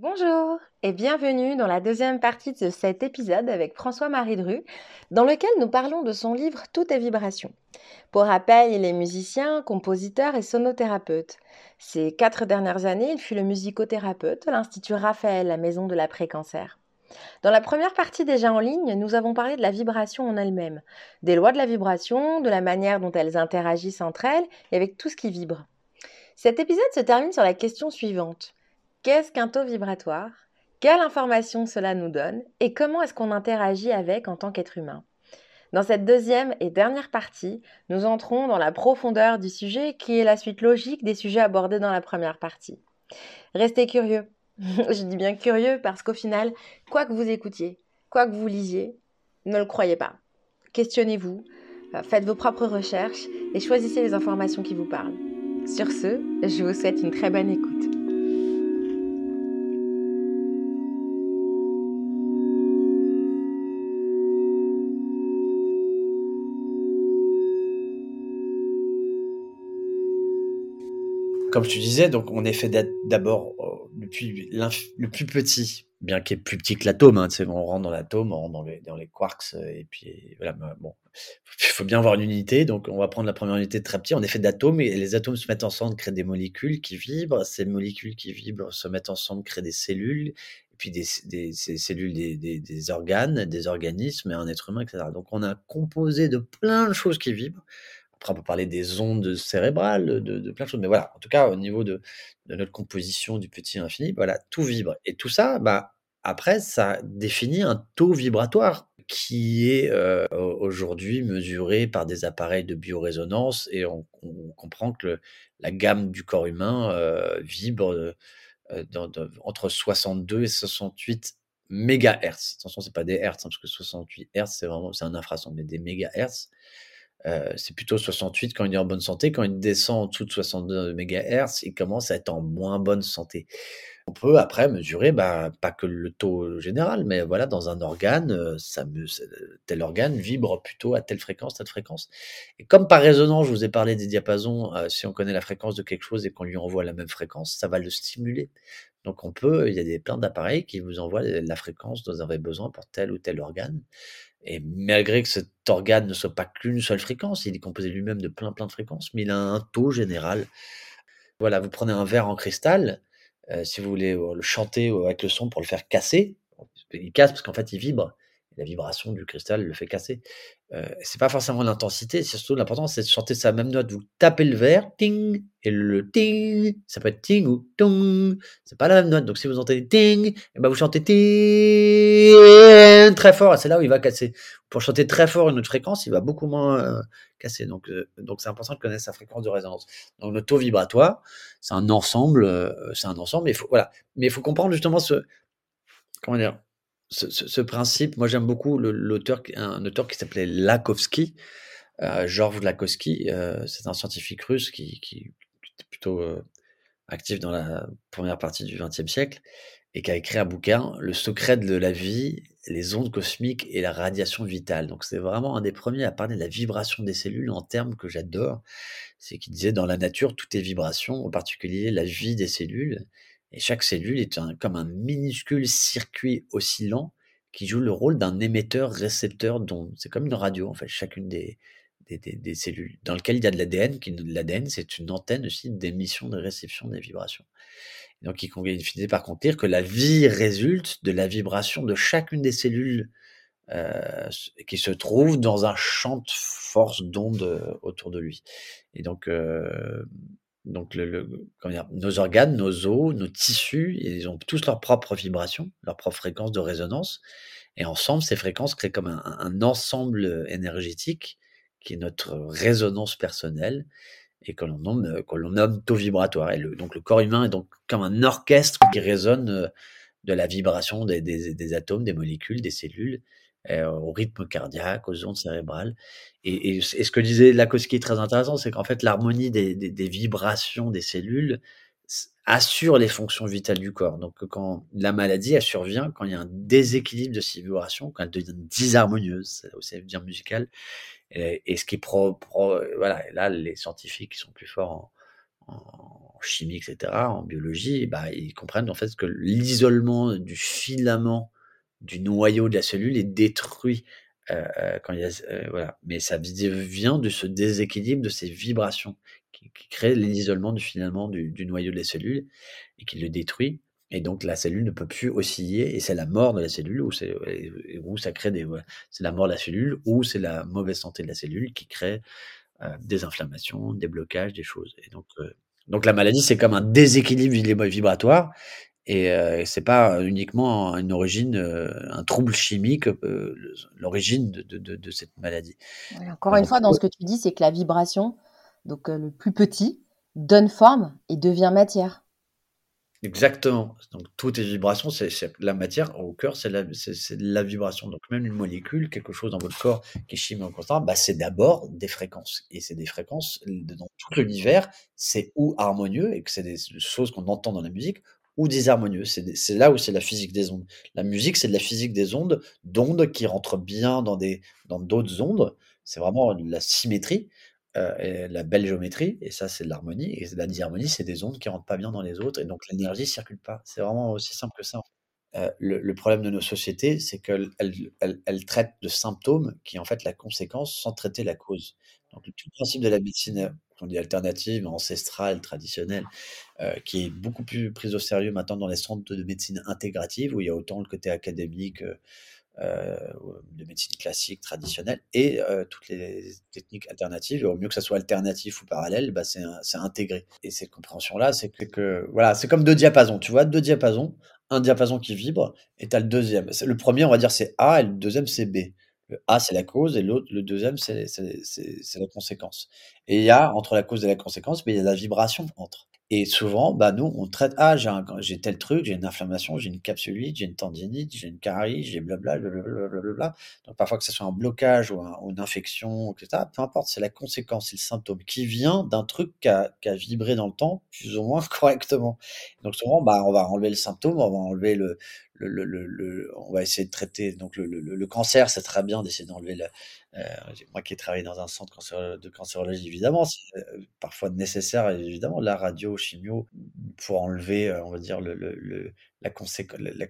Bonjour et bienvenue dans la deuxième partie de cet épisode avec François-Marie Dru, dans lequel nous parlons de son livre Tout est vibration. Pour rappel, il est musicien, compositeur et sonothérapeute. Ces quatre dernières années, il fut le musicothérapeute à l'Institut Raphaël, la maison de l'après-cancer. Dans la première partie déjà en ligne, nous avons parlé de la vibration en elle-même, des lois de la vibration, de la manière dont elles interagissent entre elles et avec tout ce qui vibre. Cet épisode se termine sur la question suivante. Qu'est-ce qu'un taux vibratoire Quelle information cela nous donne Et comment est-ce qu'on interagit avec en tant qu'être humain Dans cette deuxième et dernière partie, nous entrons dans la profondeur du sujet qui est la suite logique des sujets abordés dans la première partie. Restez curieux. Je dis bien curieux parce qu'au final, quoi que vous écoutiez, quoi que vous lisiez, ne le croyez pas. Questionnez-vous, euh, faites vos propres recherches et choisissez les informations qui vous parlent. Sur ce, je vous souhaite une très bonne écoute. Comme tu disais, donc on est fait d'abord euh, depuis le plus petit, bien qu'il est plus petit que l'atome. Hein, on rentre dans l'atome, on rentre dans les, quarks, euh, et puis voilà. Bon, il faut bien avoir une unité, donc on va prendre la première unité très petit. On est fait d'atomes et les atomes se mettent ensemble, créent des molécules qui vibrent. Ces molécules qui vibrent se mettent ensemble, créent des cellules, et puis des, cellules, des, organes, des organismes, et un être humain, etc. Donc on a composé de plein de choses qui vibrent. Après, on peut parler des ondes cérébrales, de, plein de choses. Mais voilà, en tout cas, au niveau de, notre composition du petit infini, voilà, tout vibre. Et tout ça, bah, après, ça définit un taux vibratoire qui est euh, aujourd'hui mesuré par des appareils de biorésonance et on, comprend que la gamme du corps humain euh, vibre euh, entre 62 et 68 mégahertz. Attention, c'est pas des hertz, hein, parce que 68 hertz, c'est vraiment un infrason, mais des mégahertz. Euh, c'est plutôt 68 quand il est en bonne santé. Quand il descend en dessous de 62 MHz, il commence à être en moins bonne santé. On peut après mesurer, bah, pas que le taux général, mais voilà, dans un organe, euh, ça me, tel organe vibre plutôt à telle fréquence, telle fréquence. Et comme par résonance, je vous ai parlé des diapasons, euh, si on connaît la fréquence de quelque chose et qu'on lui envoie la même fréquence, ça va le stimuler. Donc on peut, il y a des plein d'appareils qui vous envoient la fréquence dont vous avez besoin pour tel ou tel organe. Et malgré que cet organe ne soit pas qu'une seule fréquence, il est composé lui-même de plein plein de fréquences, mais il a un taux général. Voilà, vous prenez un verre en cristal, euh, si vous voulez euh, le chanter avec le son pour le faire casser, il casse parce qu'en fait il vibre la vibration du cristal le fait casser. Euh, c'est pas forcément l'intensité, c'est surtout l'important, c'est de chanter sa même note. Vous tapez le verre, ting, et le ting, ça peut être ting ou tong, c'est pas la même note. Donc si vous entendez ting, et eh ben vous chantez ting très fort, et c'est là où il va casser. Pour chanter très fort une autre fréquence, il va beaucoup moins euh, casser. Donc euh, donc c'est important de connaître sa fréquence de résonance. Donc le taux vibratoire, c'est un ensemble, euh, c'est un ensemble, mais faut voilà, mais il faut comprendre justement ce comment dire ce, principe, moi j'aime beaucoup l'auteur, un auteur qui s'appelait Lakowski, euh, Georges Lakowski, euh, c'est un scientifique russe qui, qui, était plutôt euh, actif dans la première partie du XXe siècle et qui a écrit un bouquin, Le secret de la vie, les ondes cosmiques et la radiation vitale. Donc c'est vraiment un des premiers à parler de la vibration des cellules en termes que j'adore. C'est qu'il disait dans la nature, tout est vibration, en particulier la vie des cellules. Et chaque cellule est comme un minuscule circuit oscillant qui joue le rôle d'un émetteur-récepteur dont c'est comme une radio en fait, chacune des, des, cellules, dans lequel il y a de l'ADN. L'ADN, c'est une antenne aussi d'émission, de réception des vibrations. donc, il finit par conclure que la vie résulte de la vibration de chacune des cellules euh, qui se trouve dans un champ de force d'ondes euh, autour de lui. Et donc, euh, donc, nos organes, nos os, nos tissus, ils ont tous leurs propres vibrations, leurs propres fréquences de résonance. Et ensemble, ces fréquences créent comme un, ensemble énergétique qui est notre résonance personnelle et que l'on nomme, que l'on nomme taux vibratoire. Et donc, le corps humain est donc comme un orchestre qui résonne euh, de la vibration des, atomes, des molécules, des cellules au rythme cardiaque, aux ondes cérébrales. Et, ce que disait Lakoski est très intéressant, c'est qu'en fait, l'harmonie des, vibrations des cellules assure les fonctions vitales du corps. Donc, quand la maladie, elle survient quand il y a un déséquilibre de ces vibrations, quand elles deviennent disharmonieuses, c'est aussi dire musical. Et, ce qui est pro, voilà, là, les scientifiques qui sont plus forts en, chimie, etc., en biologie, bah, ils comprennent en fait que l'isolement du filament du noyau de la cellule est détruit euh, euh, quand il y a, euh, voilà. Mais ça vient de ce déséquilibre de ces vibrations qui, qui crée l'isolement du filament du, noyau de la cellule et qui le détruit. Et donc la cellule ne peut plus osciller et c'est la mort de la cellule ou c'est où ça crée des c'est la mort de la cellule ou c'est la mauvaise santé de la cellule qui crée des inflammations, des blocages, des choses. Et donc donc la maladie c'est comme un déséquilibre vibratoire et euh, c'est pas uniquement une origine, euh, un trouble chimique, euh, l'origine de, de, de, cette maladie. encore une fois, dans ce que tu dis, c'est que la vibration, donc le plus petit, donne forme et devient matière. Exactement. Donc toutes les vibrations, c'est la matière au cœur, c'est la, la, vibration. Donc même une molécule, quelque chose dans votre corps qui est chimiquement constant, bah, c'est d'abord des fréquences. Et c'est des fréquences dans tout l'univers, c'est ou harmonieux et que c'est des choses qu'on entend dans la musique ou disharmonieux. C'est là où c'est la physique des ondes. La musique, c'est de la physique des ondes, d'ondes qui rentrent bien dans des dans d'autres ondes. C'est vraiment la symétrie, euh, et la belle géométrie, et ça, c'est de l'harmonie. Et la disharmonie, c'est des ondes qui rentrent pas bien dans les autres, et donc l'énergie circule pas. C'est vraiment aussi simple que ça. Euh, le, le, problème de nos sociétés, c'est qu'elles elles, traitent de symptômes qui, en fait, la conséquence sans traiter la cause. Donc, le tout principe de la médecine qu'on dit alternative, ancestrale, traditionnelle, euh, qui est beaucoup plus prise au sérieux maintenant dans les centres de médecine intégrative, où il y a autant le côté académique euh, de médecine classique, traditionnelle, et toutes les techniques alternatives. Et au mieux que ça soit alternatif ou parallèle, bah c'est intégré. Et cette compréhension-là, c'est que, voilà, c'est comme deux diapasons. Tu vois, deux diapasons, un diapason qui vibre, et tu as le deuxième. Le premier, on va dire, c'est A, et le deuxième, c'est B. Le A, c'est la cause et l'autre, le deuxième, c'est la conséquence. Et il y a, entre la cause et la conséquence, mais il y a la vibration entre. Et souvent, bah, nous, on traite, ah, j'ai tel truc, j'ai une inflammation, j'ai une capsulite, j'ai une tendinite, j'ai une carie, j'ai blabla, blablabla. Donc, parfois que ce soit un blocage ou, une infection, etc., peu importe, c'est la conséquence, c'est le symptôme qui vient d'un truc qui a, qui a, vibré dans le temps, plus ou moins correctement. Donc, souvent, bah, on va enlever le symptôme, on va enlever le, on va essayer de traiter. Donc le, cancer, c'est très bien d'essayer d'enlever. Le, euh, moi qui ai travaillé dans un centre de cancérologie, évidemment, c'est euh, parfois nécessaire, évidemment, la radio, chimio, pour enlever, euh, on va dire, la, conséquence, la.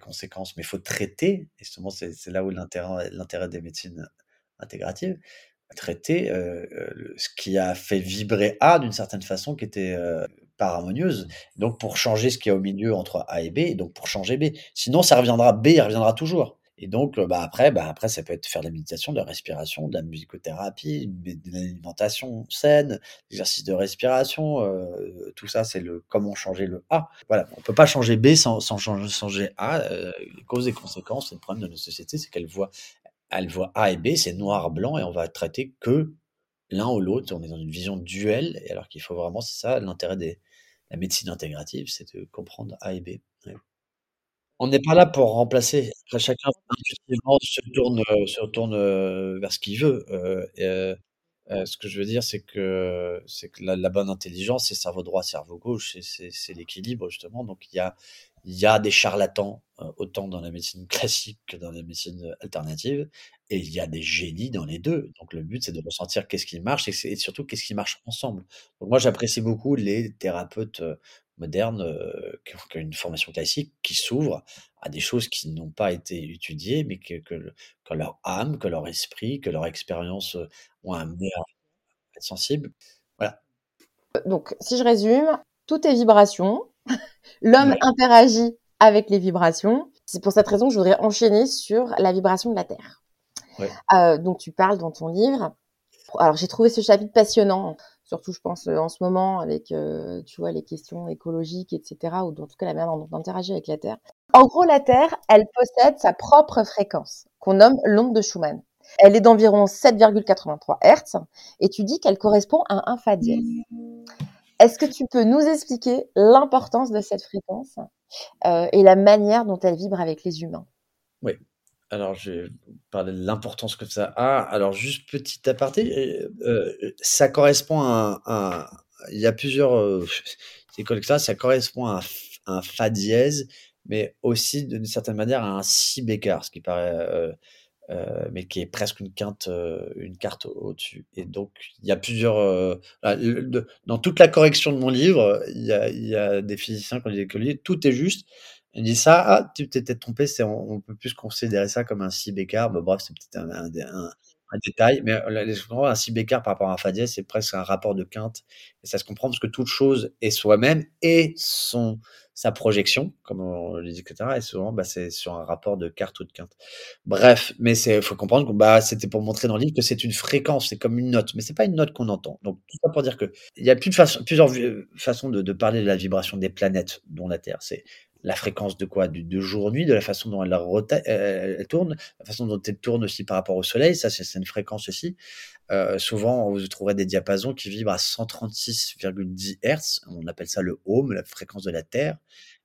Mais il faut traiter, et justement, c'est là où l'intérêt des médecines intégratives, traiter ce qui a fait vibrer A d'une certaine façon, qui était harmonieuse. Donc pour changer ce qu'il y a au milieu entre A et B, et donc pour changer B. Sinon, ça reviendra B, il reviendra toujours. Et donc, euh, bah après, bah après, ça peut être faire de la méditation, de la respiration, de la musicothérapie, de l'alimentation saine, exercice de respiration. Euh, tout ça, c'est le comment changer le A. Voilà, on peut pas changer B sans, sans changer, A. Euh, les causes et conséquences, le problème de notre société, c'est qu'elle voit, elle voit A et B, c'est noir blanc, et on va traiter que l'un ou l'autre. On est dans une vision duelle, alors qu'il faut vraiment, c'est ça l'intérêt des la médecine intégrative, c'est de comprendre A et B. On n'est pas là pour remplacer. Après, chacun intuitivement se tourne, euh, se tourne euh, vers ce qu'il veut. Euh, ce que je veux dire, c'est que, que la, bonne intelligence, c'est cerveau droit, cerveau gauche, c'est l'équilibre justement. Donc il y a, il y a des charlatans autant dans la médecine classique que dans la médecine alternative, et il y a des génies dans les deux. Donc le but, c'est de ressentir qu'est-ce qui marche et, surtout qu'est-ce qui marche ensemble. Donc moi, j'apprécie beaucoup les thérapeutes modernes qui ont une formation classique qui s'ouvrent à des choses qui n'ont pas été étudiées, mais que, leur âme, que leur esprit, que leur expérience ont un meilleur être. Voilà. Donc, si je résume, tout est vibration. L'homme interagit avec les vibrations. C'est pour cette raison que je voudrais enchaîner sur la vibration de la Terre. Euh, donc tu parles dans ton livre. Alors j'ai trouvé ce chapitre passionnant, surtout je pense en ce moment avec euh, tu vois les questions écologiques, etc. Ou en tout cas la manière dont on interagit avec la Terre. En gros, la Terre, elle possède sa propre fréquence qu'on nomme l'onde de Schumann. Elle est d'environ 7,83 Hz et tu dis qu'elle correspond à un Fa dièse. Est-ce que tu peux nous expliquer l'importance de cette fréquence euh, et la manière dont elle vibre avec les humains? Oui. Alors, je vais parler de l'importance que ça a. Alors, juste petit aparté, euh, ça correspond à, il y a plusieurs euh, que ça, correspond à un, Fa dièse, mais aussi d'une certaine manière à un Si bécard, ce qui paraît euh, mais qui est presque une quinte, euh, une carte au-dessus. Et donc, il y a plusieurs. euh, ah, dans toute la correction de mon livre, il y a, il y a des physiciens qui ont dit que tout est juste. Ils disent ça, ah, tu t'es peut-être trompé, on, on peut plus considérer ça comme un si bécart. Bon, bref, c'est peut-être un, un- un détail, mais euh, un si bécart par rapport à un fa dièse, c'est presque un rapport de quinte. Et ça se comprend parce que toute chose est soi-même et son, sa projection, comme on le dit, etc. Et souvent, bah, c'est sur un rapport de quarte ou de quinte. Bref, mais c'est faut comprendre que, bah, c'était pour montrer dans le livre que c'est une fréquence, c'est comme une note, mais c'est pas une note qu'on entend. Donc tout ça pour dire que il y a plusieurs vi façons de de parler de la vibration des planètes, dont la Terre. C'est la fréquence de quoi? Du de jour-nuit, de la façon dont elle rota elle tourne, la façon dont elle tourne aussi par rapport au soleil, ça c'est une fréquence aussi. Heu, souvent, vous trouverez des diapasons qui vibrent à 136,10 Hertz, on appelle ça le ohm, la fréquence de la Terre.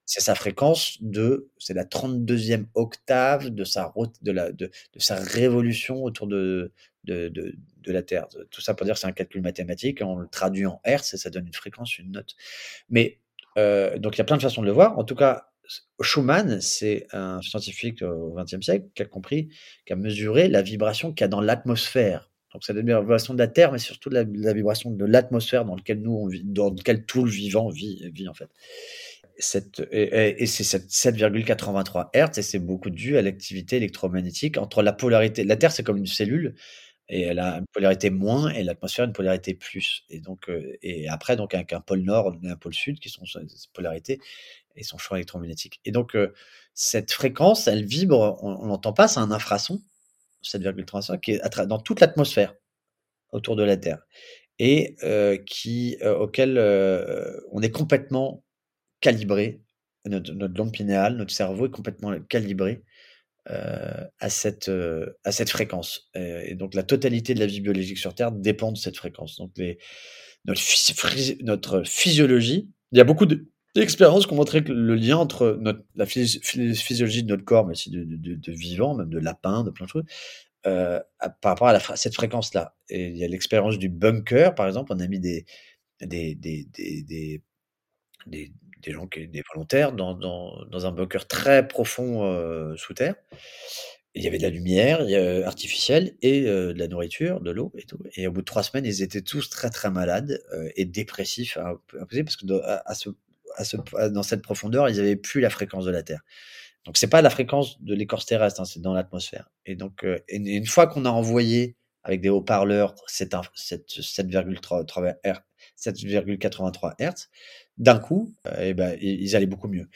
C'est sa fréquence de c'est la 32e octave de sa de la de de sa révolution autour de de de de la Terre. Tout ça pour dire que c'est un calcul mathématique, on le traduit en hertz et ça donne une fréquence, une note. Mais, heu, donc il y a plein de façons de le voir. En tout cas, Schumann, c'est un scientifique au XXe siècle qui a compris, qui a mesuré la vibration qu'il y a dans l'atmosphère. Donc bien la vibration de la Terre, mais surtout la vibration de l'atmosphère dans lequel nous dans lequel tout le vivant vit en fait. Et et c'est cette 7,83 Hertz et c'est beaucoup dû à l'activité électromagnétique entre la polarité la Terre, c'est comme une cellule et elle a une polarité moins et l'atmosphère une polarité plus et donc et après donc avec un pôle nord et un pôle sud qui sont ses polarités et son champ électromagnétique et donc cette fréquence, elle vibre, on l'entend pas, c'est un infrason, 7,35 qui est dans toute l'atmosphère autour de la Terre et auquel, on est complètement calibré, notre notre glande pinéale, notre cerveau est complètement calibré, à cette, heu, à cette fréquence, et donc la totalité de la vie biologique sur Terre dépend de cette fréquence. Donc notre physiologie il y a beaucoup de d'expériences qui ont montré que le lien entre notre la phys phys physiologie de notre corps, mais aussi de de de vivants, même de lapins, de plein de choses, heu, à par rapport à cette fréquence-là. Et il y a l'expérience du bunker, par exemple, on a mis des des des des gens qui des volontaires dans dans un bunker très profond, heu, sous terre. Il y avait de la lumière, a artificielle et heu, de la nourriture, de l'eau et tout et au bout de 3 semaines, ils étaient tous très, très malades, et dépressifs impossible parce que à à ce à dans cette profondeur, ils avaient plus la fréquence de la Terre. Donc c'est pas la fréquence de l'écorce terrestre, hein, c'est dans l'atmosphère et donc une fois qu'on a envoyé avec des haut-parleurs cette cette 7,3 3 R 7,83 Hertz, d'un coup, et bah, i ils allaient beaucoup mieux.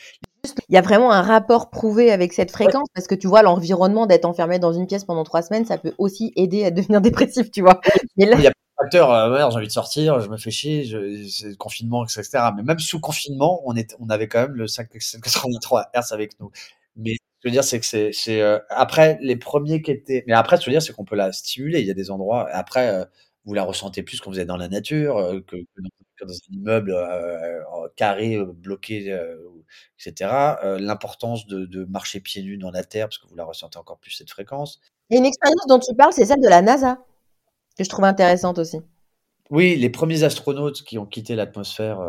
Il y a vraiment un rapport prouvé avec cette Ouais. fréquence parce que tu vois l'environnement d'être enfermé dans une pièce pendant 3 semaines, ça peut aussi aider à devenir dépressif, tu vois? Mais là Il y a plein de facteurs, ouais, j'ai envie de sortir, je me fais chier, je c'est le confinement et cetera. Mais même sous confinement, on était on avait quand même le 5,83 Hertz avec nous. Mais ce que je veux dire, c'est que c'est c'est, heu, après les 1ers qui étaient mais après ce que je veux dire, c'est qu'on peut la stimuler. Il y a des endroits après, heu, vous la ressentez plus quand vous êtes dans la nature, heu, que que dans un immeuble, en carré, heu, bloqué, et. Heu, l'importance de de marcher pieds nus dans la terre parce que vous la ressentez encore plus cette fréquence. A une expérience dont tu parles, c'est celle de la NASA, que je trouve intéressante aussi. Oui, les 1ers astronautes qui ont quitté l'atmosphère,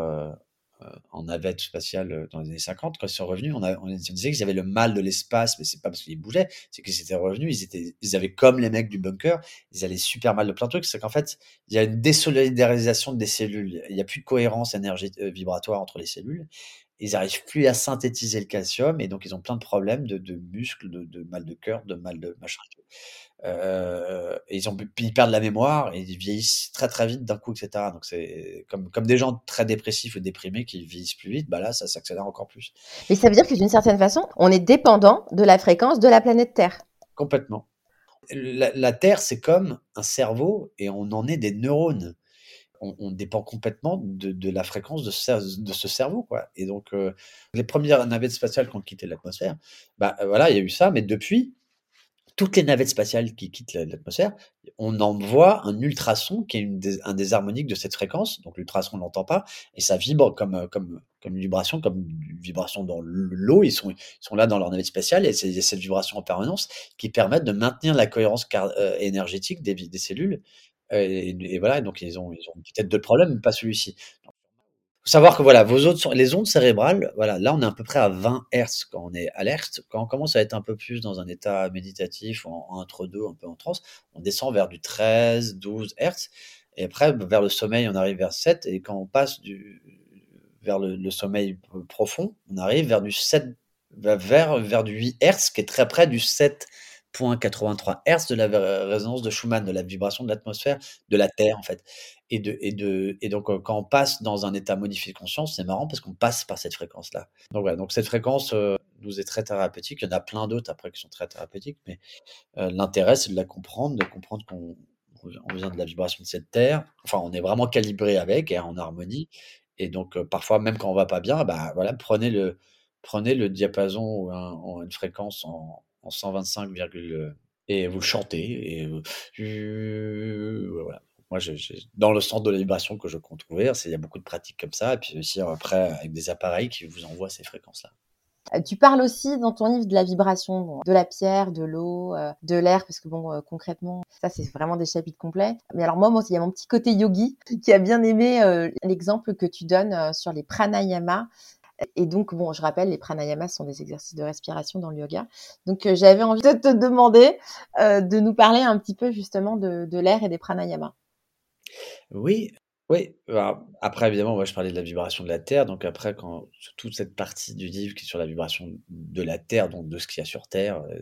en navette spatiale, heu, dans les années 50, quand ils sont revenus, on a on disait qu'ils avaient le mal de l'espace, mais c'est pas parce qu'ils bougeaient, c'est qu'ils étaient revenus, ils étaient ils avaient comme les mecs du bunker, ils allaient super mal de plein de trucs. C'est qu'en fait, il y a une désolidarisation des cellules. Il y a plus de cohérence énergét heu, vibratoire entre les cellules. Ils arrivent plus à synthétiser le calcium et donc ils ont plein de problèmes de de muscles, de de mal de cœur, de mal de machin et ils ont puis ils perdent la mémoire et ils vieillissent très, très vite d'un coup et cetera. Donc c'est comme comme des gens très dépressifs ou déprimés qui vieillissent plus vite, bah là, ça s'accélère encore plus. Mais ça veut dire que d'une certaine façon, on est dépendant de la fréquence de la planète Terre? Complètement. La la Terre, c'est comme un cerveau et on en est des neurones. On dépend complètement de la fréquence de ce cerveau, quoi et donc heu, les 1res navettes spatiales qui ont quitté l'atmosphère, bah, voilà, il y a eu ça, mais depuis, toutes les navettes spatiales qui quittent l'a l'atmosphère, on envoie un ultrason qui est un des harmoniques de cette fréquence. Donc l'ultrason, on l'entend pas et ça vibre comme, heu, comme comme une vibration, comme une vibration dans l'eau. Ils sont ils sont là dans leur navette spatiale et c'est cette vibration en permanence qui permettent de maintenir la cohérence énergétique des cellules, et voilà donc ils ont peut-être d'autres problèmes, mais pas celui-ci. faut savoir que voilà, vos les ondes cérébrales, voilà, là on est à peu près à 20 Hz quand on est alerte. Quand on commence à être un peu plus dans un état méditatif, en, entre deux, un peu en transe, on descend vers du 13, 12 Hz. Et après, vers le sommeil, on arrive vers 7. Et quand on passe du, vers le, sommeil profond, on arrive vers du 7, vers, vers du 8 Hz, qui est très près du 7.83 Hz de la résonance de Schumann, de la vibration de l'atmosphère, de la Terre en fait. Et, de, et, de, et donc quand on passe dans un état modifié de conscience, c'est marrant parce qu'on passe par cette fréquence-là. Donc voilà, donc cette fréquence nous est très thérapeutique. Il y en a plein d'autres après qui sont très thérapeutiques, mais l'intérêt c'est de la comprendre, de comprendre qu'on on vient de la vibration de cette terre. Enfin, on est vraiment calibré avec et en harmonie. Et donc, parfois, même quand on va pas bien, bah, voilà, prenez le, prenez le diapason ou en une fréquence en, en 125, et vous chantez. Et voilà. Moi, dans le centre de la vibration que je compte ouvrir, il y a beaucoup de pratiques comme ça. Et puis aussi, après, avec des appareils qui vous envoient ces fréquences-là. Euh, tu parles aussi dans ton livre de la vibration, de la pierre, de l'eau, euh, de l'air, parce que bon, euh, concrètement, ça c'est vraiment des chapitres complets. Mais alors moi, moi, il y a mon petit côté yogi qui a bien aimé l'exemple que tu donnes sur les pranayamas. Et donc, bon, je rappelle, les pranayamas sont des exercices de respiration dans le yoga. Donc, j'avais envie de te demander de nous parler un petit peu justement de, l'air et des pranayamas. Oui, oui, après évidemment, moi je parlais de la vibration de la Terre, donc après quand toute cette partie du livre qui est sur la vibration de la Terre, donc de ce qu'il y a sur Terre, euh,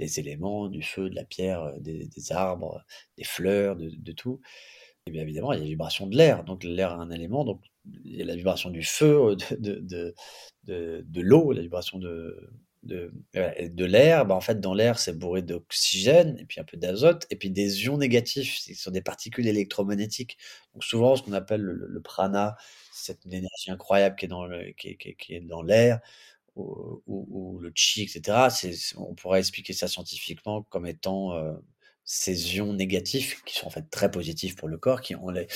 des éléments, du feu, de la pierre, euh, des, arbres, des fleurs, de, tout, et évidemment il y a la vibration de l'air, donc l'air a un élément, donc il y a la vibration du feu, de, de l'eau, la vibration de, de, de l'air, bah, en fait, dans l'air, c'est bourré d'oxygène et puis un peu d'azote et puis des ions négatifs, ce sont des particules électromagnétiques. Donc souvent, ce qu'on appelle le, prana, cette énergie incroyable qui est dans qui, est dans l'air, ou, le chi, etc. on pourrait expliquer ça scientifiquement comme étant euh, ces ions négatifs qui sont en fait très positifs pour le corps, qui on les,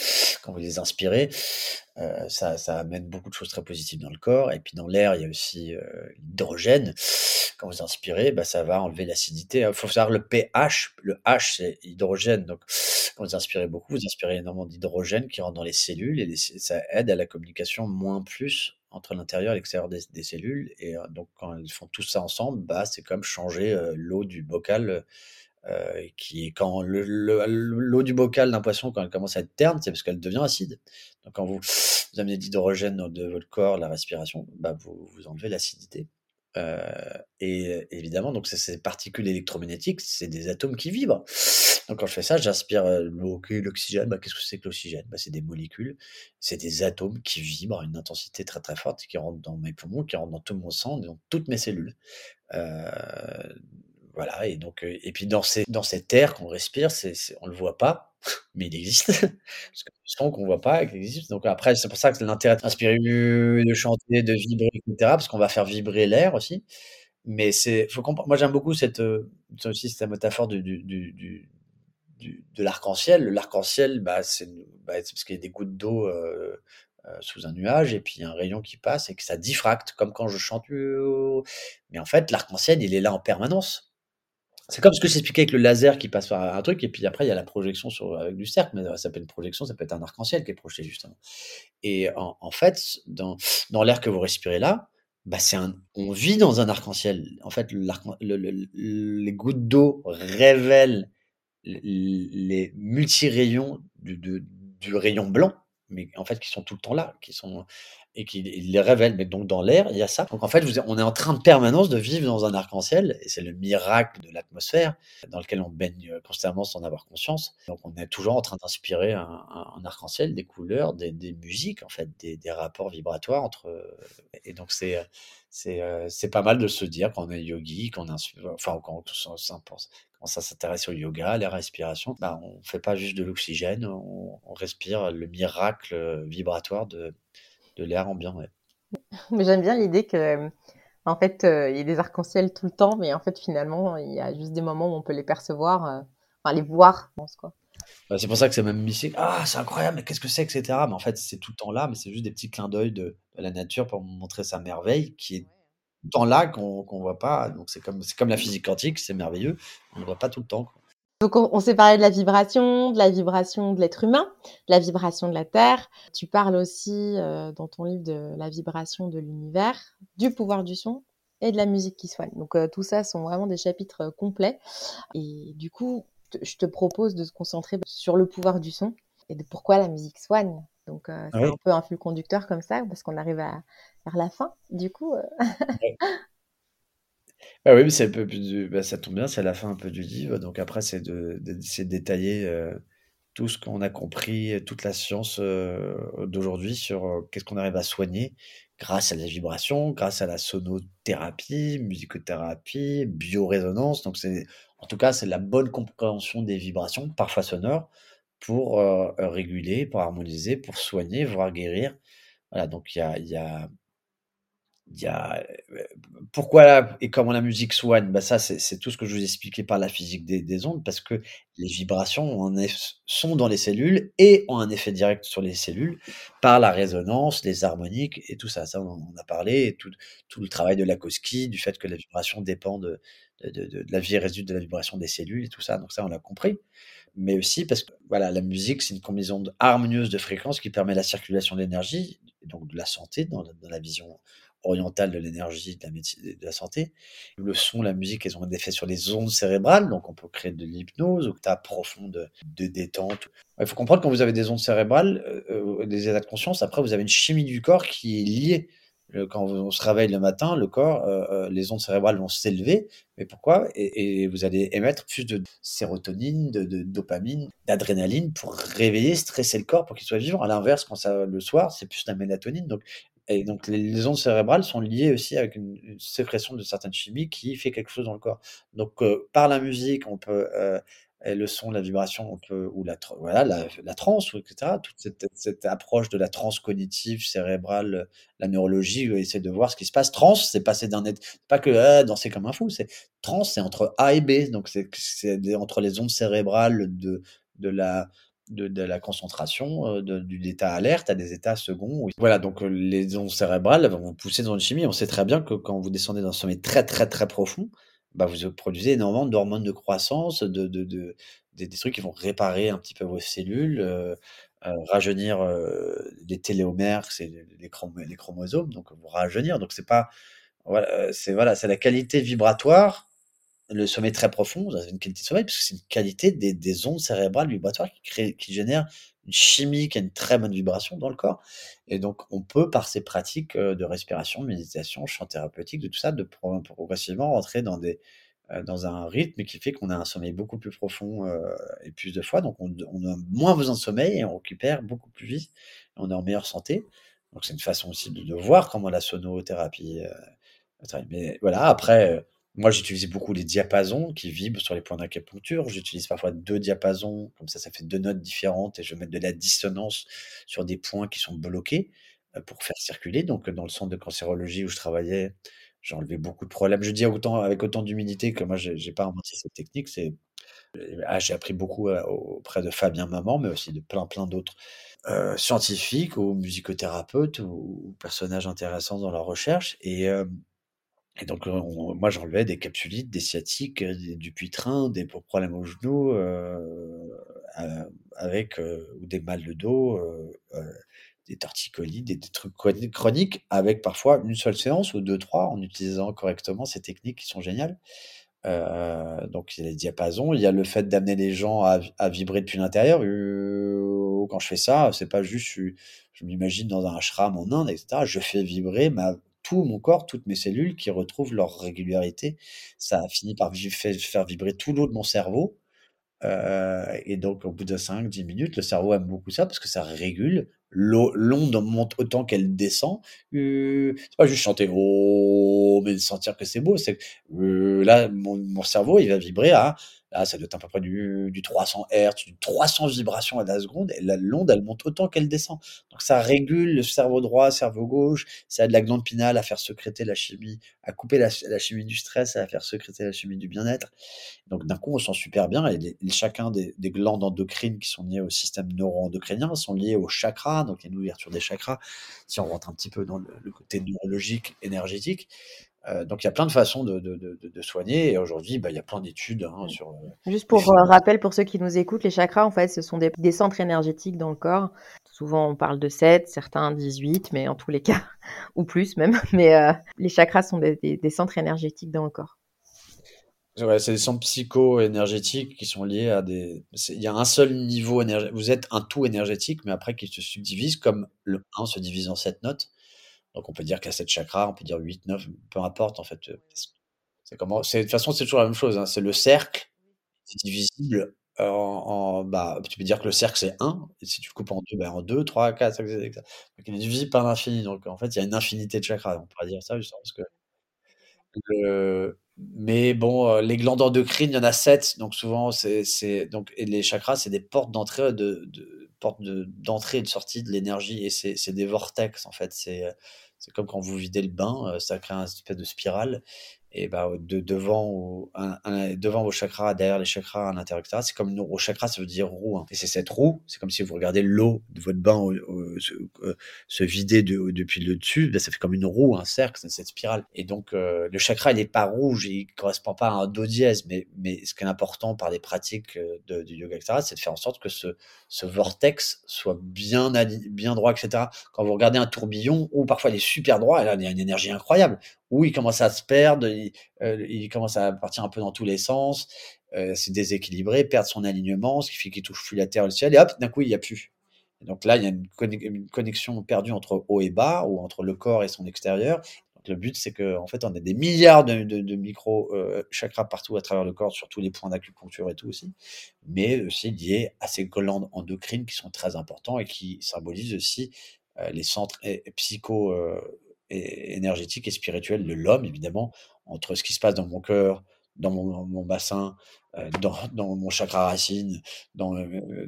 quand vous les inspirez, euh, ça, ça, amène beaucoup de choses très positives dans le corps. Et puis dans l'air, il y a aussi euh, l'hydrogène. Quand vous inspirez, bah, ça va enlever l'acidité. Il faut savoir le pH. Le H, c'est hydrogène. Donc quand vous inspirez beaucoup, vous inspirez énormément d'hydrogène qui rentre dans les cellules et ça aide à la communication moins plus entre l'intérieur et l'extérieur des, cellules. Et euh, donc quand ils font tout ça ensemble, bah, c'est comme changer l'eau du bocal euh, qui quand l'eau du bocal d'un poisson, quand elle commence à être terne, c'est parce qu'elle devient acide. Donc quand vous, amenez d'hydrogène de votre corps, la respiration, bah vous, vous enlevez l'acidité. Euh, et évidemment, donc ces particules électromagnétiques, c'est des atomes qui vibrent. Donc quand je fais ça, j'inspire euh, l'oxygène. Bah, Qu'est-ce que c'est que l'oxygène? Bah, C'est des molécules, c'est des atomes qui vibrent à une intensité très très forte, qui rentrent dans mes poumons, qui rentrent dans tout mon sang, dans toutes mes cellules. Euh, voilà, et donc, et puis dans, ces, dans cette air qu'on respire, c'est, on le voit pas, mais il existe. Parce que son qu'on voit pas, il existe. Donc après, c'est pour ça que l'intérêt d'inspirer, de chanter, de vibrer, etc., parce qu'on va faire vibrer l'air aussi. Mais c'est, faut comprendre. Moi, j'aime beaucoup cette, aussi cette métaphore du, du, du, de l'arc-en-ciel. L'arc-en-ciel, bah, c'est, bah, parce qu'il y a des gouttes d'eau sous un nuage et puis un rayon qui passe et que ça diffracte, comme quand je chante. Mais en fait, l'arc-en-ciel, il est là en permanence. C'est comme ce que j'expliquais avec le laser qui passe par un truc, et puis après, il y a la projection avec du cercle, mais ça peut être une projection, ça peut être un arc-en-ciel qui est projeté justement. Et en, fait, dans, l'air que vous respirez là, bah un, on vit dans un arc-en-ciel. En fait, les gouttes d'eau révèlent les multi-rayons du, du rayon blanc, mais en fait qui sont tout le temps là, qui sont et qui les révèle. Mais donc dans l'air, il y a ça. Donc en fait, on est en train de permanence de vivre dans un arc-en-ciel, et c'est le miracle de l'atmosphère dans lequel on baigne constamment sans avoir conscience. Donc on est toujours en train d'inspirer un, arc-en-ciel, des couleurs, des, musiques, en fait, des, rapports vibratoires entre. Et donc c'est euh, c'est pas mal de se dire quand on est yogi, qu'on enfin quand on, s'intéresse au yoga, la respiration, bah, on fait pas juste de l'oxygène, on respire le miracle vibratoire de de l'air ambiant. Mais j'aime bien l'idée que, en fait, euh, il y a des arcs-en-ciel tout le temps, mais en fait, finalement, il y a juste des moments où on peut les percevoir, euh, enfin, les voir, je pense, quoi. C'est pour ça que c'est même mystique. Ah, c'est incroyable, mais qu'est-ce que c'est, etc. Mais en fait, c'est tout le temps là, mais c'est juste des petits clins d'œil de, la nature pour montrer sa merveille qui est tout le temps là qu'on ne voit pas. Donc, c'est comme, comme la physique quantique, c'est merveilleux, on ne le voit pas tout le temps. Donc on, s'est parlé de la vibration, de la vibration de l'être humain, de la vibration de la Terre. Tu parles aussi euh, dans ton livre de la vibration de l'univers, du pouvoir du son et de la musique qui soigne. Donc euh, tout ça sont vraiment des chapitres euh, complets. Et du coup, je te propose de se concentrer sur le pouvoir du son et de pourquoi la musique soigne. Donc c'est un peu un flux conducteur comme ça parce qu'on arrive à, vers la fin. Du coup. Ah oui, c'est un peu plus bah, ça tombe bien, c'est la fin un peu du livre, donc après c'est de de détailler, euh, tout ce qu'on a compris, toute la science, euh, d'aujourd'hui sur, euh, qu'est-ce qu'on arrive à soigner grâce à la vibration, grâce à la sonothérapie, musicothérapie, biorésonance, donc c'est en tout cas, c'est la bonne compréhension des vibrations, parfois sonores, pour, réguler, pour harmoniser, pour soigner, voire guérir. Voilà, donc il y a a pourquoi et comment la musique soigne? Bah ça c'est tout ce que je vous ai expliqué par la physique des, des ondes parce que les vibrations sont dans les cellules et ont un effet direct sur les cellules par la résonance, les harmoniques et tout ça. Ça on a parlé, tout, tout le travail de Lakowski, du fait que la vibration dépend de, de, la vie résulte de la vibration des cellules et tout ça. Donc ça on l'a compris mais aussi parce que voilà, la musique, c'est une combinaison harmonieuse de fréquences qui permet la circulation de l'énergie, donc de la santé dans la vision orientale de l'énergie, de la médecine, de la santé. Le son, la musique, elles ont des effets sur les ondes cérébrales, donc on peut créer de l'hypnose, ou état profond de, détente. Il faut comprendre quand vous avez des ondes cérébrales, euh, euh, des états de conscience, après vous avez une chimie du corps qui est liée. Quand on se réveille le matin, le corps, euh, les ondes cérébrales vont s'élever. Mais pourquoi? Et, vous allez émettre plus de sérotonine, de, dopamine, d'adrénaline pour réveiller, stresser le corps pour qu'il soit vivant. À l'inverse, quand ça le soir, c'est plus la mélatonine. Donc et donc les ondes cérébrales sont liées aussi avec une sécrétion de certaines chimies qui fait quelque chose dans le corps. Donc, euh, par la musique, on peut, euh, le son, la vibration, on peut ou la voilà, la transe etc. Toute cette approche de la transe cognitive, cérébrale, la neurologie, essaie de voir ce qui se passe. Trans, c'est passer d'un être pas que, ah, danser comme un fou, c'est trans, c'est entre A et B, donc c'est entre les ondes cérébrales de de la de, la concentration, euh, de, du état alerte à des états seconds. Voilà, donc euh, les ondes cérébrales vont vous pousser dans une chimie. On sait très bien que quand vous descendez dans un sommeil très très très profond, bah, vous produisez énormément d'hormones de croissance, de, de, des, trucs qui vont réparer un petit peu vos cellules, euh, rajeunir les téléomères, c'est les, les, chromosomes, donc vous rajeunir. Donc c'est pas c'est voilà, c'est la qualité vibratoire le sommeil très profond, avez une qualité de sommeil, parce que c'est une qualité des, des, ondes cérébrales vibratoires qui, génèrent une chimie qui a une très bonne vibration dans le corps. Et donc, on peut, par ces pratiques euh, de respiration, méditation, chant thérapeutique, de tout ça, de progressivement rentrer dans, des, euh, dans un rythme qui fait qu'on a un sommeil beaucoup plus profond euh, et plus de fois. Donc, on, a moins besoin de sommeil et on récupère beaucoup plus vite. on est en meilleure santé. Donc, c'est une façon aussi de, voir comment la sonothérapie. mais voilà, après moi, j'utilise beaucoup les diapasons qui vibrent sur les points d'acupuncture. J'utilise parfois deux diapasons, comme ça, ça fait deux notes différentes et je mettre de la dissonance sur des points qui sont bloqués euh, pour faire circuler. Donc, dans le centre de cancérologie où je travaillais, j'ai enlevé beaucoup de problèmes. Je dis avec autant d'humilité que moi, j'ai pas inventé cette technique. C'est, ah, j'ai appris beaucoup euh, auprès de Fabien Maman, mais aussi de plein, plein d'autres euh, scientifiques ou musicothérapeutes ou, personnages intéressants dans leur recherche. Et, et donc, moi, j'enlevais des capsulites, des sciatiques, euh, du puitrin, des problèmes au genou, euh, avec ou des mal de dos, des torticolis, des, trucs chroniques, avec parfois une seule séance ou deux, trois, en utilisant correctement ces techniques qui sont géniales. donc, il y a les diapasons, il y a le fait d'amener les gens à, vibrer depuis l'intérieur. quand je fais ça, c'est pas juste, je, je m'imagine dans un ashram en Inde, etc. Je fais vibrer ma tout mon corps, toutes mes cellules qui retrouvent leur régularité. Ça a fini par faire vibrer tout l'eau de mon cerveau. Euh, et donc, au bout de 5-10 minutes, le cerveau aime beaucoup ça parce que ça régule. L'onde monte autant qu'elle descend. Euh, c'est pas juste chanter oh, mais sentir que c'est beau. C'est euh, là, mon, mon, cerveau, il va vibrer à Là, ça doit être à peu près du, du 300 Hz, du 300 vibrations à la seconde, et l'onde, elle monte autant qu'elle descend. Donc ça régule le cerveau droit, cerveau gauche, ça aide la glande pinale à faire sécréter la chimie, à couper la, chimie du stress, à faire sécréter la chimie du bien-être. Donc d'un coup, on sent super bien, et chacun des, glandes endocrines qui sont liées au système neuro-endocrinien sont liées au chakra, donc il y a une ouverture des chakras, si on rentre un petit peu dans le côté neurologique, énergétique. Euh, donc il y a plein de façons de, de, de, de soigner et aujourd'hui bah, il y a plein d'études hein, sur. Euh, Juste pour euh, rappel pour ceux qui nous écoutent, les chakras en fait ce sont des, des, centres énergétiques dans le corps. Souvent on parle de 7, certains 18, mais en tous les cas ou plus même. Mais euh, les chakras sont des, des, des, centres énergétiques dans le corps. Ouais, c'est des centres psycho-énergétiques qui sont liés à des. Il y a un seul niveau énergétique. Vous êtes un tout énergétique, mais après qui se subdivise comme le 1 se divise en 7 notes. Donc on peut dire qu'il y a 7 chakras, on peut dire 8, 9, peu importe en fait. C'est comment de toute façon c'est toujours la même chose hein. c'est le cercle c'est divisible en, en, bah tu peux dire que le cercle c'est 1 et si tu le coupes en deux, bah, en 2, 3, 4, 5, 6, 7, Donc il est divisible par l'infini donc en fait il y a une infinité de chakras, on pourrait dire ça justement parce que le mais bon, euh, les glandes endocrines, il y en a 7 donc souvent c'est et les chakras, c'est des portes d'entrée de de portes de d'entrée et de sortie de l'énergie et c'est des vortex en fait, c'est, comme quand vous videz le bain, ça crée un espèce de spirale et bah, de, devant, un, devant vos chakras, derrière les chakras, à l'intérieur, etc. C'est comme une roue. Chakra, ça veut dire roue. Hein. Et c'est cette roue, c'est comme si vous regardez l'eau de votre bain se, euh, se, vider de, depuis le dessus, bah, ça fait comme une roue, un cercle, cette spirale. Et donc, euh, le chakra, il n'est pas rouge, il correspond pas à un do dièse, mais, mais ce qui est important par des pratiques euh, de, yoga, etc., c'est de faire en sorte que ce, ce vortex soit bien, bien droit, etc. Quand vous regardez un tourbillon, ou parfois il est super droit, et là, il y a une énergie incroyable, où il commence à se perdre, il, euh, commence à partir un peu dans tous les sens, euh, c'est déséquilibré, perdre son alignement, ce qui fait qu'il touche plus la terre et le ciel, et hop, d'un coup, il n'y a plus. Donc là, il y a une, connexion perdue entre haut et bas, ou entre le corps et son extérieur. Donc le but, c'est qu'en en fait, on a des milliards de, de, de micro euh, partout à travers le corps, sur tous les points d'acupuncture et tout aussi, mais aussi liés à ces glandes endocrines qui sont très importants et qui symbolisent aussi euh, les centres psycho euh, énergétique et spirituelle de l'homme, évidemment, entre ce qui se passe dans mon cœur, dans mon, bassin, dans, dans, mon chakra racine, dans,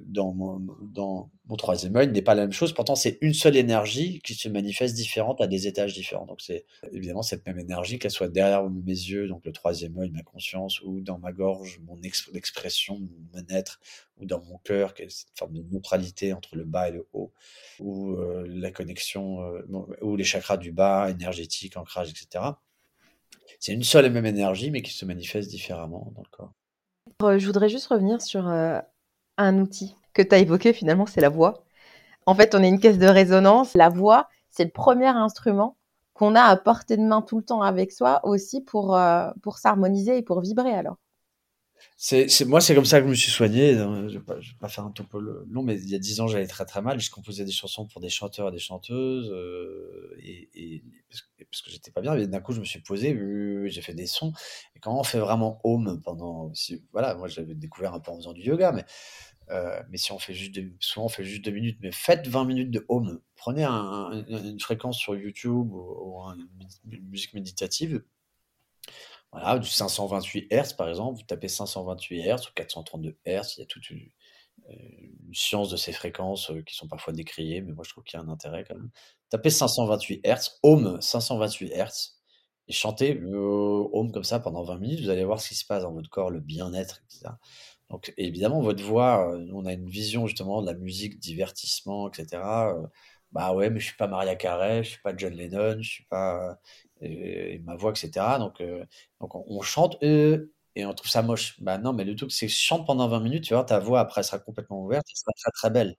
dans, mon, dans mon troisième œil, n'est pas la même chose. Pourtant, c'est une seule énergie qui se manifeste différente à des étages différents. Donc, c'est évidemment cette même énergie, qu'elle soit derrière mes yeux, donc le troisième œil, ma conscience, ou dans ma gorge, mon expression, mon être, ou dans mon cœur, qui est cette forme de neutralité entre le bas et le haut, ou la connexion, ou les chakras du bas, énergétique, ancrage, etc. C'est une seule et même énergie, mais qui se manifeste différemment dans le corps. Euh, je voudrais juste revenir sur euh, un outil que tu as évoqué finalement, c'est la voix. En fait, on est une caisse de résonance. La voix, c'est le premier instrument qu'on a à portée de main tout le temps avec soi aussi pour, euh, pour s'harmoniser et pour vibrer alors. C'est, moi, c'est comme ça que je me suis soigné. Je vais je vais pas faire un topo long, mais il y a dix ans, j'allais très très mal. Je composais des chansons pour des chanteurs et des chanteuses, euh, et, et, parce que, j'étais pas bien. Mais d'un coup, je me suis posé, j'ai fait des sons. Et quand on fait vraiment home pendant, voilà, moi, j'avais découvert un peu en faisant du yoga, mais euh, mais si on fait juste deux, souvent on fait juste deux minutes, mais faites 20 minutes de home. Prenez un, un, une fréquence sur YouTube ou, ou une musique méditative voilà, du 528 Hz par exemple, vous tapez 528 Hz ou 432 Hz, il y a toute une, euh, science de ces fréquences euh, qui sont parfois décriées, mais moi je trouve qu'il y a un intérêt quand même. Tapez 528 Hz, Home 528 Hz, et chantez le Home comme ça pendant 20 minutes, vous allez voir ce qui se passe dans votre corps, le bien-être, etc. Donc évidemment, votre voix, euh, on a une vision justement de la musique, divertissement, etc. Bah ouais, mais je suis pas Maria Carey, je suis pas John Lennon, je suis pas et, ma voix, etc. Donc, euh, donc on, chante euh, et on trouve ça moche. Bah non, mais le truc, c'est chante pendant 20 minutes, tu vois, ta voix après sera complètement ouverte, elle sera très très belle.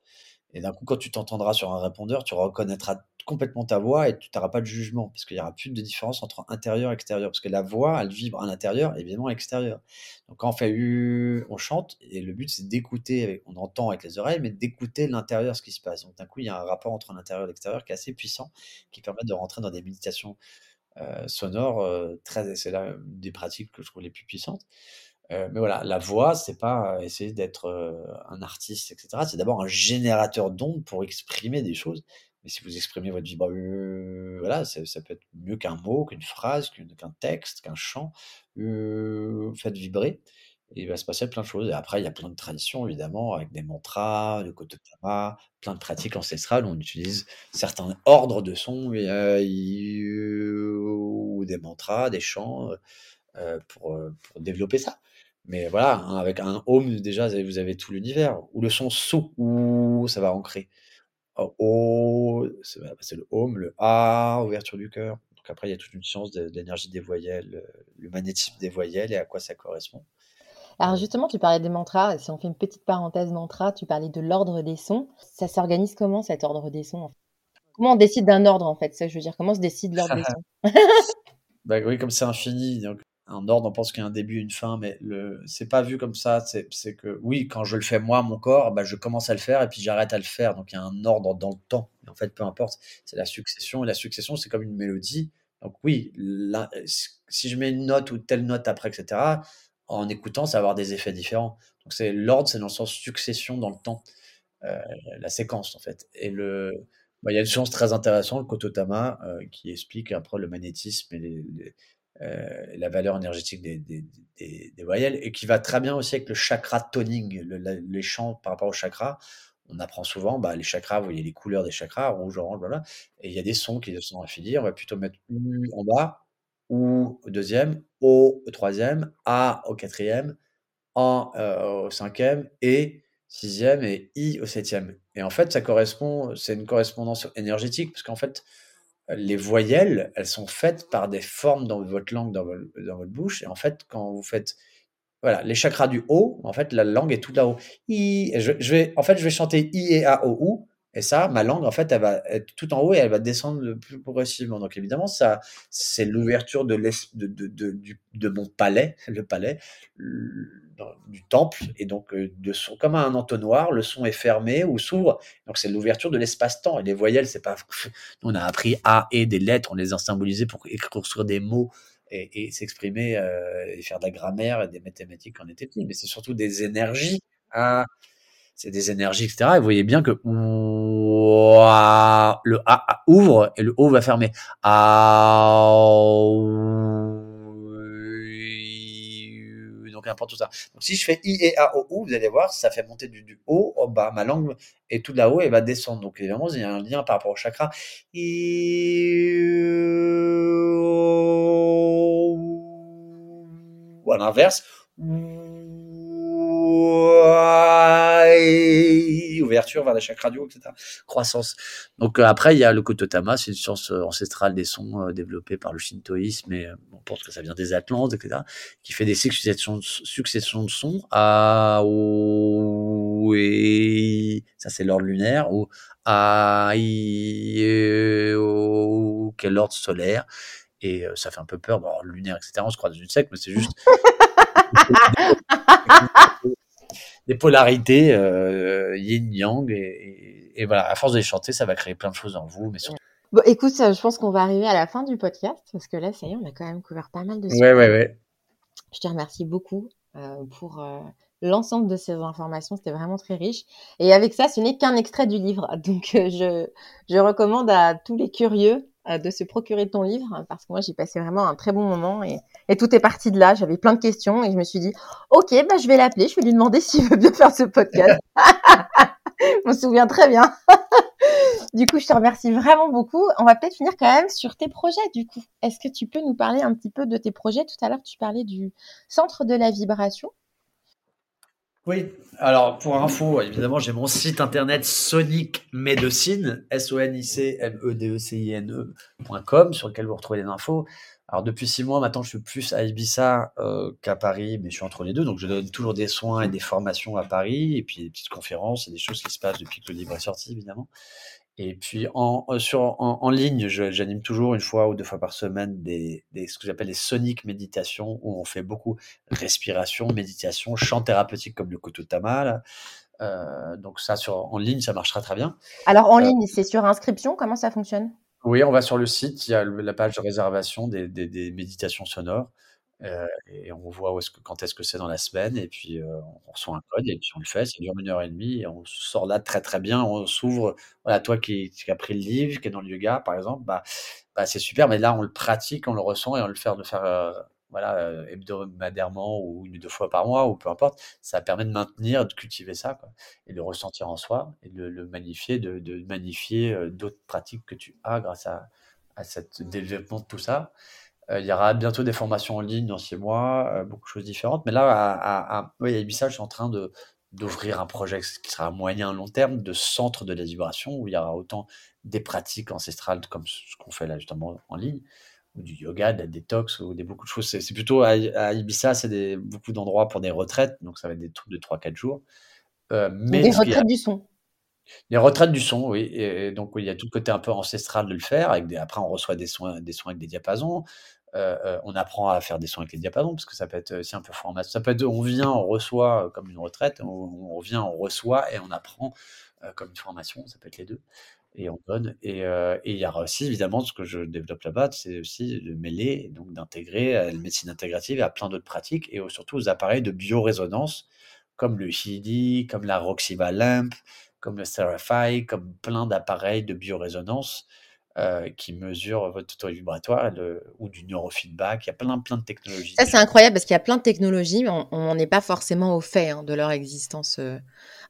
Et d'un coup, quand tu t'entendras sur un répondeur, tu reconnaîtras complètement ta voix et tu n'auras pas de jugement, parce qu'il n'y aura plus de différence entre intérieur et extérieur, parce que la voix, elle vibre à l'intérieur, évidemment à l'extérieur. Donc quand on fait U, on chante, et le but c'est d'écouter, on entend avec les oreilles, mais d'écouter l'intérieur, ce qui se passe. Donc d'un coup, il y a un rapport entre l'intérieur et l'extérieur qui est assez puissant, qui permet de rentrer dans des méditations sonore euh, très c'est là des pratiques que je trouve les plus puissantes. Euh, mais voilà la voix c'est pas essayer d'être un artiste etc c'est d'abord un générateur d'ondes pour exprimer des choses. Mais si vous exprimez votre vibration voilà ça peut être mieux qu'un mot qu'une phrase qu'un texte qu'un chant faites vibrer il va se passer plein de choses. Et après, il y a plein de traditions, évidemment, avec des mantras, le kototama, plein de pratiques ancestrales où on utilise certains ordres de sons euh, ou des mantras, des chants euh, pour, euh, pour, développer ça. Mais voilà, hein, avec un home, déjà, vous avez tout l'univers. Ou le son sou, ou ça va ancrer. Oh, c'est le home, le A, ouverture du cœur. Donc après, il y a toute une science de, l'énergie des voyelles, le magnétisme des voyelles et à quoi ça correspond. Alors justement, tu parlais des mantras, et si on fait une petite parenthèse mantra, tu parlais de l'ordre des sons. Ça s'organise comment cet ordre des sons Comment on décide d'un ordre en fait? Ça, je veux dire, comment se décide l'ordre des sons? Bah, Oui, comme c'est infini, donc un ordre, on pense qu'il y a un début, une fin, mais le c'est pas vu comme ça. C'est que oui, quand je le fais moi, mon corps, bah, je commence à le faire et puis j'arrête à le faire. Donc il y a un ordre dans le temps. en fait, peu importe, c'est la succession. Et la succession, c'est comme une mélodie. Donc oui, si je mets une note ou telle note après, etc., en écoutant, ça va avoir des effets différents. Donc c'est l'ordre, c'est dans le sens succession dans le temps, euh, la séquence en fait. Et le, il y a une science très intéressante, le Kototama, euh, qui explique après le magnétisme et euh, la valeur énergétique des, des, voyelles, et qui va très bien aussi avec le chakra toning, les chants par rapport au chakra. On apprend souvent, bah, les chakras, vous voyez les couleurs des chakras, rouge, orange, voilà. Et il y a des sons qui sont affiliés. On va plutôt mettre en bas, ou au deuxième, O au troisième, A au quatrième, A euh, au cinquième et sixième et I au septième. Et en fait, ça correspond, c'est une correspondance énergétique parce qu'en fait, les voyelles, elles sont faites par des formes dans votre langue, dans votre, bouche. Et en fait, quand vous faites voilà, les chakras du haut, en fait, la langue est tout là-haut. I, je, je, vais, en fait, je vais chanter I et A au ou, et ça, ma langue, en fait, elle va être tout en haut et elle va descendre plus progressivement. Donc, évidemment, ça, c'est l'ouverture de, mon palais, le palais, du temple. Et donc, euh, de son, comme un entonnoir, le son est fermé ou s'ouvre. Donc, c'est l'ouverture de l'espace-temps. Et les voyelles, c'est pas. On a appris A et des lettres, on les a symbolisées pour écrire des mots et, s'exprimer euh, et faire de la grammaire et des mathématiques on était. Mais c'est surtout des énergies à c'est des énergies, etc. Et vous voyez bien que le A ouvre et le O va fermer. donc n'importe tout ça. Donc si je fais I et A O U, vous allez voir, ça fait monter du, du haut au bas. Ma langue est tout là-haut et va descendre. Donc évidemment, il y a un lien par rapport au chakra. Ou à l'inverse ouverture vers la chakras radio, etc. Croissance. Donc euh, après, il y a le Kototama, c'est une science euh, ancestrale des sons euh, développée par le shintoïsme, et on pense que ça vient des Atlantes, etc., qui fait des successions, successions de sons à et ça c'est l'ordre lunaire, ou à quel ordre solaire, et ça fait un peu peur, bon, lunaire, etc., on se croit dans une secte, mais c'est juste des polarités euh, yin-yang. Et, voilà, à force de les chanter, ça va créer plein de choses en vous. Mais Bon, écoute, je pense qu'on va arriver à la fin du podcast parce que là, ça y est, on a quand même couvert pas mal de sujets. Ouais, ouais, ouais. Je te remercie beaucoup euh, pour euh, l'ensemble de ces informations. C'était vraiment très riche. Et avec ça, ce n'est qu'un extrait du livre. Donc, je, je recommande à tous les curieux euh, de se procurer ton livre parce que moi j'ai passé vraiment un très bon moment et, et tout est parti de là. J'avais plein de questions et je me suis dit ok bah je vais l'appeler, je vais lui demander s'il veut bien faire ce podcast. je me souviens très bien. du coup je te remercie vraiment beaucoup. On va peut-être finir quand même sur tes projets du coup. Est-ce que tu peux nous parler un petit peu de tes projets? Tout à l'heure tu parlais du centre de la vibration. Oui, alors pour info, évidemment, j'ai mon site internet Sonic Medicine, S-O-N-I-C-M-E-D-E-C-I-N-E.com, sur lequel vous retrouvez les infos. Alors depuis six mois maintenant, je suis plus à Ibiza euh, qu'à Paris, mais je suis entre les deux, donc je donne toujours des soins et des formations à Paris, et puis des petites conférences et des choses qui se passent depuis que le livre est sorti, évidemment. Et puis en, euh, sur, en, en ligne, j'anime toujours une fois ou deux fois par semaine des, des ce que j'appelle des sonic méditations où on fait beaucoup respiration, méditation, chant thérapeutique comme le Kototama. Euh, donc ça sur en ligne, ça marchera très bien. Alors en euh, ligne, c'est sur inscription? Comment ça fonctionne? Oui, on va sur le site. Il y a la page de réservation des, des, des méditations sonores. Euh, et on voit quand est-ce que c'est dans la semaine, et puis euh, on reçoit un code, et puis on le fait, ça dure une heure et demie, et on sort là très très bien, on s'ouvre, voilà, toi qui, as pris le livre, qui est dans le yoga par exemple, bah, bah c'est super, mais là on le pratique, on le ressent, et on le fait de faire euh, voilà, hebdomadairement ou une ou deux fois par mois, ou peu importe, ça permet de maintenir, de cultiver ça, et de ressentir en soi, et de le magnifier, de, de magnifier d'autres pratiques que tu as grâce à, à cette développement de tout ça. Euh, il y aura bientôt des formations en ligne dans six mois, euh, beaucoup de choses différentes. Mais là, à, à, à Ibiza, je suis en train de d'ouvrir un projet qui sera à moyen long terme de centre de la vibration où il y aura autant des pratiques ancestrales comme ce qu'on fait là justement en ligne, ou du yoga, de la détox, ou des beaucoup de choses. C'est plutôt à, Ibiza, c'est beaucoup d'endroits pour des retraites, donc ça va être des trucs de 3-4 jours. Euh, mais des retraites du son. Des retraites du son, oui. Et, donc, il y a tout le côté un peu ancestral de le faire. Avec des, après, on reçoit des soins, des soins avec des diapasons. Euh, euh, on apprend à faire des soins avec les diapasons, parce que ça peut être aussi un peu formateur. Ça peut être, on vient, on reçoit comme une retraite, on, revient, on reçoit et on apprend comme une formation. Ça peut être les deux et on donne. Et il y a aussi, évidemment, ce que je développe là-bas, c'est aussi de mêler, donc d'intégrer la médecine intégrative à plein d'autres pratiques et surtout aux appareils de biorésonance comme le Healy, comme la Roxiva Lamp, comme le Serafy, comme plein d'appareils de biorésonance euh, qui mesurent votre taux vibratoire ou du neurofeedback. Il y a plein, plein de technologies. Ça, c'est incroyable parce qu'il y a plein de technologies, mais on n'est pas forcément au fait hein, de leur existence. Euh.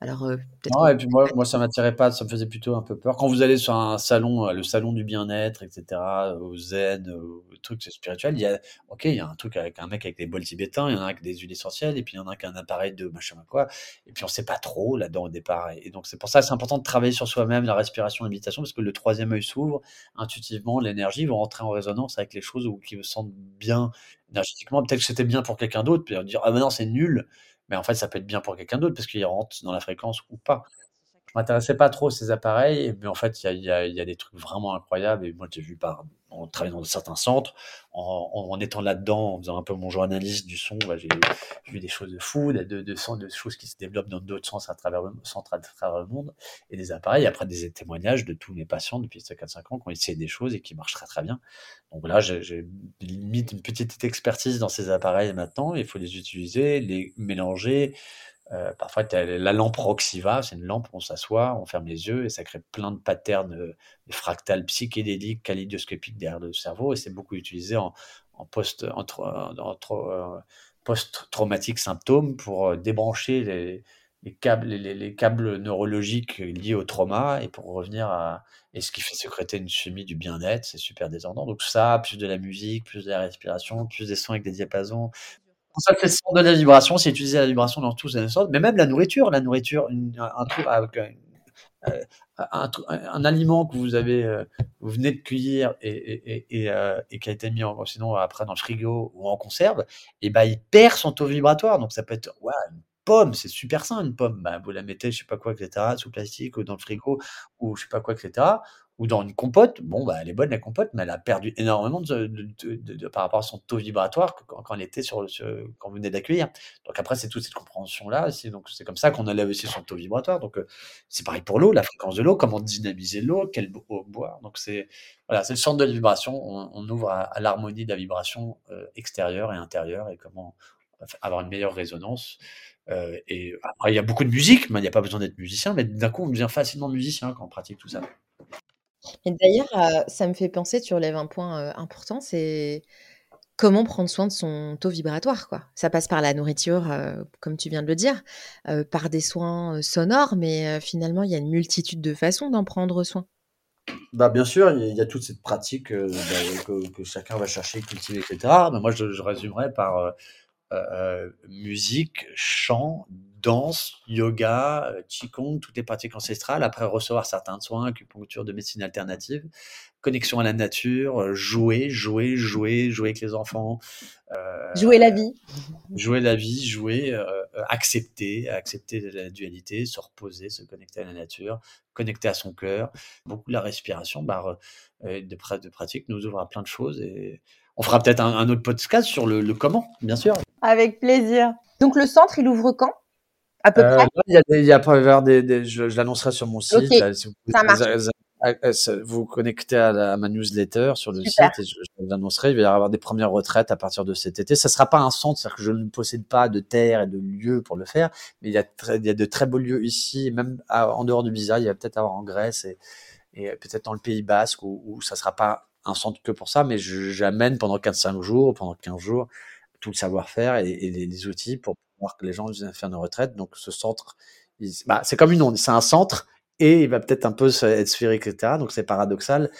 Alors, euh, non, et puis moi, moi, ça m'attirait pas, ça me faisait plutôt un peu peur. Quand vous allez sur un salon, le salon du bien-être, etc., au zen, au truc spirituel, il y a, ok, il y a un truc avec un mec avec des bols tibétains, il y en a avec des huiles essentielles, et puis il y en a avec un appareil de machin quoi, et puis on sait pas trop là-dedans au départ. Et donc, c'est pour ça que c'est important de travailler sur soi-même, la respiration, la méditation, parce que le troisième œil s'ouvre, intuitivement, l'énergie va rentrer en résonance avec les choses ou qui me sentent bien énergétiquement. Peut-être que c'était bien pour quelqu'un d'autre, puis dire ah mais non c'est nul, mais en fait ça peut être bien pour quelqu'un d'autre parce qu'il rentre dans la fréquence ou pas m'intéressais pas trop ces appareils, mais en fait, il y a, y a, des trucs vraiment incroyables. Et moi, j'ai vu par, en travaillant dans certains centres, en, étant là-dedans, en faisant un peu mon journaliste du son, bah, j'ai vu des choses de fou, de, de, de, choses qui se développent dans d'autres sens à travers, le, à travers le monde, et des appareils. Après, des témoignages de tous mes patients depuis 4-5 ans qui ont essayé des choses et qui marchent très très bien. Donc là, j'ai limite une petite expertise dans ces appareils maintenant. Il faut les utiliser, les mélanger. Euh, parfois, la lampe Roxiva, c'est une lampe, on s'assoit, on ferme les yeux et ça crée plein de patterns de, fractales psychédéliques, kaléidoscopiques derrière le cerveau et c'est beaucoup utilisé en, post, post-traumatique symptômes pour euh, débrancher les, câbles, les, câbles neurologiques liés au trauma et pour revenir à. Et ce qui fait sécréter une chimie du bien-être, c'est super désordant. Donc, ça, plus de la musique, plus de la respiration, plus des sons avec des diapasons, pour ça que le son de la vibration, c'est utiliser la vibration dans tous les sens, mais même la nourriture, la nourriture, un, aliment que vous avez, euh, vous venez de cueillir et, euh, qui a été mis sinon après dans le frigo ou en conserve, et ben il perd son taux vibratoire. Donc ça peut être une pomme, c'est super sain une pomme. Bah, vous la mettez, je sais pas quoi, etc., sous plastique ou dans le frigo ou je sais pas quoi, etc ou dans une compote, bon, bah, elle est bonne la compote, mais elle a perdu énormément par rapport à son taux vibratoire quand, quand elle était sur, quand vous venez d'accueillir. Donc après, c'est toute cette compréhension-là. C'est, donc c'est comme ça qu'on enlève aussi son taux vibratoire. Donc euh, c'est pareil pour l'eau, la fréquence de l'eau, comment dynamiser l'eau, quelle eau boire. Donc c'est voilà, c'est le centre de la vibration. On, ouvre à, l'harmonie de la vibration euh, extérieure et intérieure et comment avoir une meilleure résonance. Euh, et après, il y a beaucoup de musique, mais il n'y a pas besoin d'être musicien, mais d'un coup, on devient facilement musicien quand on pratique tout ça. Et d'ailleurs, euh, ça me fait penser, tu relèves un point euh, important, c'est comment prendre soin de son taux vibratoire, quoi. Ça passe par la nourriture, euh, comme tu viens de le dire, par des soins sonores, mais finalement, il y a une multitude de façons d'en prendre soin. Bah, bien sûr, il y a toute cette pratique bah, que, chacun va chercher, cultiver, etc. Mais moi, je, je résumerais par musique, chant, danse, yoga, euh, qigong, toutes les pratiques ancestrales, après recevoir certains soins, acupuncture de médecine alternative, connexion à la nature, euh, jouer, jouer, jouer, jouer avec les enfants. Euh, jouer la vie. Jouer la vie, jouer, accepter, accepter la dualité, se reposer, se connecter à la nature, connecter à son cœur. Beaucoup la respiration, bah, de, de pratique nous ouvre à plein de choses et on fera peut-être un, autre podcast sur le, le comment, bien sûr. Avec plaisir. Donc le centre, il ouvre quand? À peu euh, près Il y a, des, il y a des, des, je, je l'annoncerai sur mon site. si vous, ça marche. Vous, vous connectez à, la, à, ma newsletter sur le site et je, je l'annoncerai. Il va y avoir des premières retraites à partir de cet été. Ça sera pas un centre, c'est-à-dire que je ne possède pas de terre et de lieux pour le faire, mais il y a, très, il y a de très beaux lieux ici, même en dehors du Bizarre. Il y a peut-être avoir en Grèce et, et peut-être dans le Pays Basque où, où ça sera pas un centre que pour ça, mais j'amène pendant 4-5 jours, pendant 15 jours, tout le savoir-faire et, et les, les, outils pour voir que les gens viennent faire une retraite. Donc ce centre, bah, c'est comme une onde, c'est un centre et il va peut-être un peu être sphérique, etc. Donc c'est paradoxal.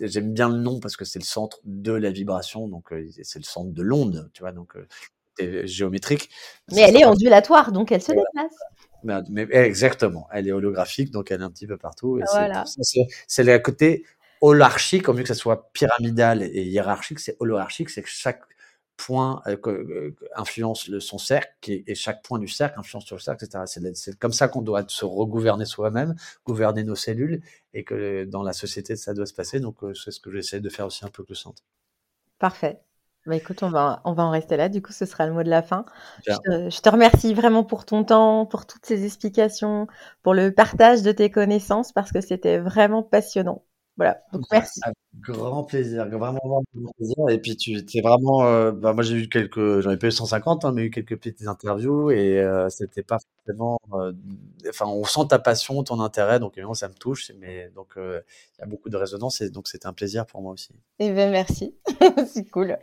J'aime bien le nom parce que c'est le centre de la vibration, donc euh, c'est le centre de l'onde, tu vois, donc euh, géométrique. Mais elle est ondulatoire, donc elle se déplace. Mais, exactement, elle est holographique, donc elle est un petit peu partout. Voilà. C'est à côté holarchique, au mieux que ça soit pyramidal et hiérarchique, c'est holarchique, c'est que chaque point euh, euh, influence le, son cercle et, chaque point du cercle influence sur le cercle, etc. C'est comme ça qu'on doit se regouverner soi-même, gouverner nos cellules et que dans la société ça doit se passer. Donc euh, c'est ce que j'essaie de faire aussi un peu que le centre. Parfait. Bah écoute, on va, on va en rester là. Du coup, ce sera le mot de la fin. Je te, je te, remercie vraiment pour ton temps, pour toutes ces explications, pour le partage de tes connaissances, parce que c'était vraiment passionnant. Voilà, donc merci. Avec grand plaisir, vraiment, vraiment plaisir. Et puis tu es vraiment, euh, bah, moi j'ai eu quelques, j'en ai pas eu 150, hein, mais eu quelques petites interviews et euh, c'était pas forcément, euh, enfin on sent ta passion, ton intérêt, donc évidemment ça me touche, mais donc il y a beaucoup de résonance et donc c'était un plaisir pour moi aussi. Eh ben merci, c'est cool.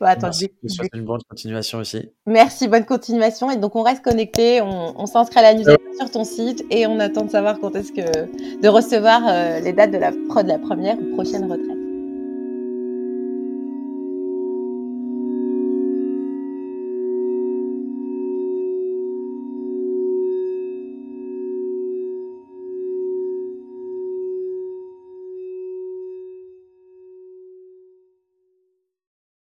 Bon, attends, merci, je souhaite une bonne continuation aussi. Merci, bonne continuation et donc on reste connecté, on, on s'inscrit à la newsletter sur ton site et on attend de savoir quand est-ce que de recevoir les dates de la prod la première ou prochaine retraite.